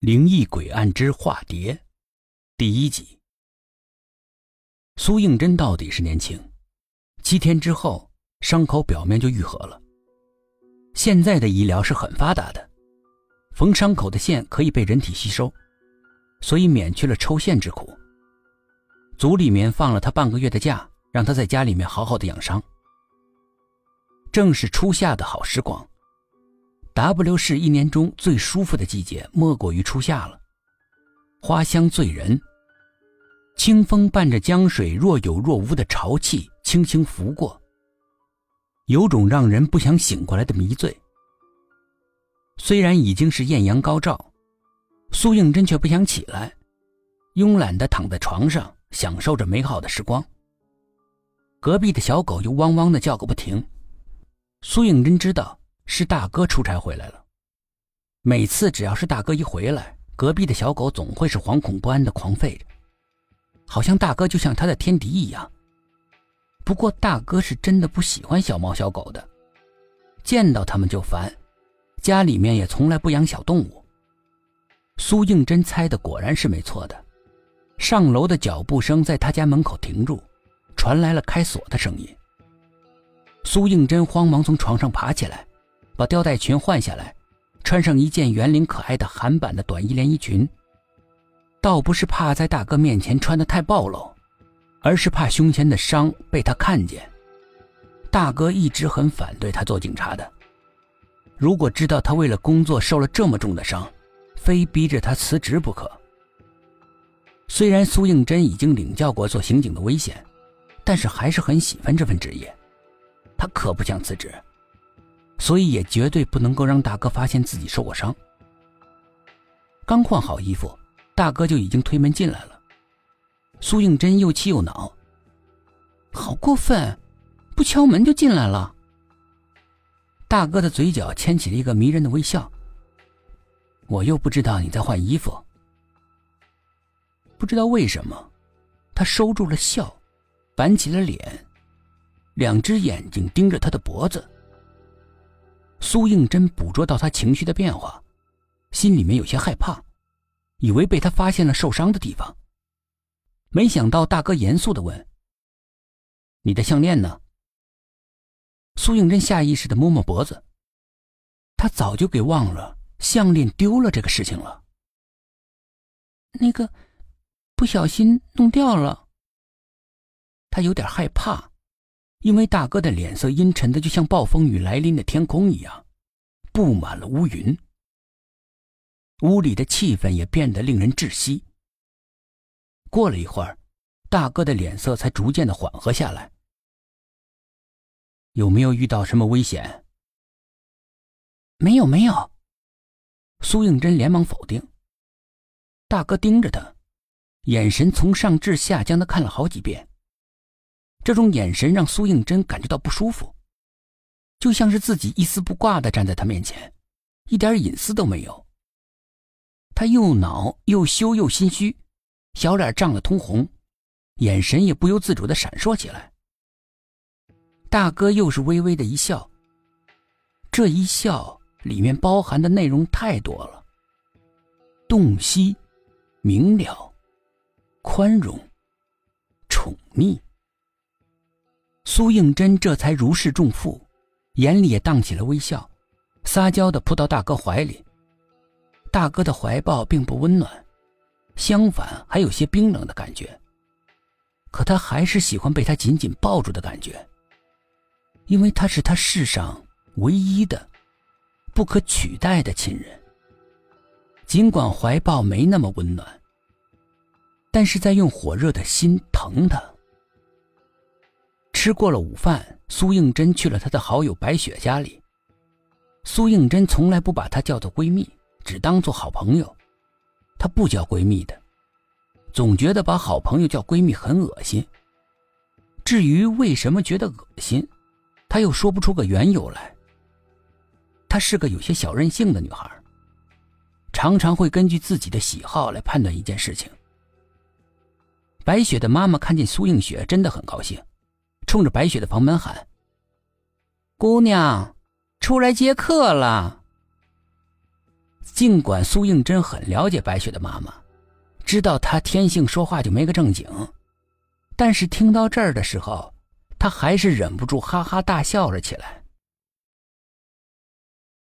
灵异诡案之化蝶，第一集。苏应真到底是年轻，七天之后伤口表面就愈合了。现在的医疗是很发达的，缝伤口的线可以被人体吸收，所以免去了抽线之苦。组里面放了他半个月的假，让他在家里面好好的养伤。正是初夏的好时光。W 市一年中最舒服的季节，莫过于初夏了。花香醉人，清风伴着江水若有若无的潮气，轻轻拂过，有种让人不想醒过来的迷醉。虽然已经是艳阳高照，苏应真却不想起来，慵懒地躺在床上，享受着美好的时光。隔壁的小狗又汪汪地叫个不停，苏应真知道。是大哥出差回来了。每次只要是大哥一回来，隔壁的小狗总会是惶恐不安的狂吠着，好像大哥就像他的天敌一样。不过大哥是真的不喜欢小猫小狗的，见到他们就烦，家里面也从来不养小动物。苏应真猜的果然是没错的，上楼的脚步声在他家门口停住，传来了开锁的声音。苏应真慌忙从床上爬起来。把吊带裙换下来，穿上一件圆领可爱的韩版的短衣连衣裙。倒不是怕在大哥面前穿的太暴露，而是怕胸前的伤被他看见。大哥一直很反对他做警察的，如果知道他为了工作受了这么重的伤，非逼着他辞职不可。虽然苏应真已经领教过做刑警的危险，但是还是很喜欢这份职业，他可不想辞职。所以也绝对不能够让大哥发现自己受过伤。刚换好衣服，大哥就已经推门进来了。苏应真又气又恼，好过分，不敲门就进来了。大哥的嘴角牵起了一个迷人的微笑。我又不知道你在换衣服。不知道为什么，他收住了笑，板起了脸，两只眼睛盯着他的脖子。苏应真捕捉到他情绪的变化，心里面有些害怕，以为被他发现了受伤的地方。没想到大哥严肃的问：“你的项链呢？”苏应真下意识的摸摸脖子，他早就给忘了项链丢了这个事情了。那个，不小心弄掉了。他有点害怕。因为大哥的脸色阴沉的，就像暴风雨来临的天空一样，布满了乌云。屋里的气氛也变得令人窒息。过了一会儿，大哥的脸色才逐渐的缓和下来。有没有遇到什么危险？没有，没有。苏应真连忙否定。大哥盯着他，眼神从上至下将他看了好几遍。这种眼神让苏应真感觉到不舒服，就像是自己一丝不挂的站在他面前，一点隐私都没有。他又恼又羞又心虚，小脸涨得通红，眼神也不由自主的闪烁起来。大哥又是微微的一笑，这一笑里面包含的内容太多了：洞悉、明了、宽容、宠溺。苏应真这才如释重负，眼里也荡起了微笑，撒娇的扑到大哥怀里。大哥的怀抱并不温暖，相反还有些冰冷的感觉。可他还是喜欢被他紧紧抱住的感觉，因为他是他世上唯一的、不可取代的亲人。尽管怀抱没那么温暖，但是在用火热的心疼他。吃过了午饭，苏应真去了他的好友白雪家里。苏应真从来不把她叫做闺蜜，只当做好朋友。她不叫闺蜜的，总觉得把好朋友叫闺蜜很恶心。至于为什么觉得恶心，她又说不出个缘由来。她是个有些小任性的女孩，常常会根据自己的喜好来判断一件事情。白雪的妈妈看见苏映雪，真的很高兴。冲着白雪的房门喊：“姑娘，出来接客了。”尽管苏应真很了解白雪的妈妈，知道她天性说话就没个正经，但是听到这儿的时候，她还是忍不住哈哈大笑了起来。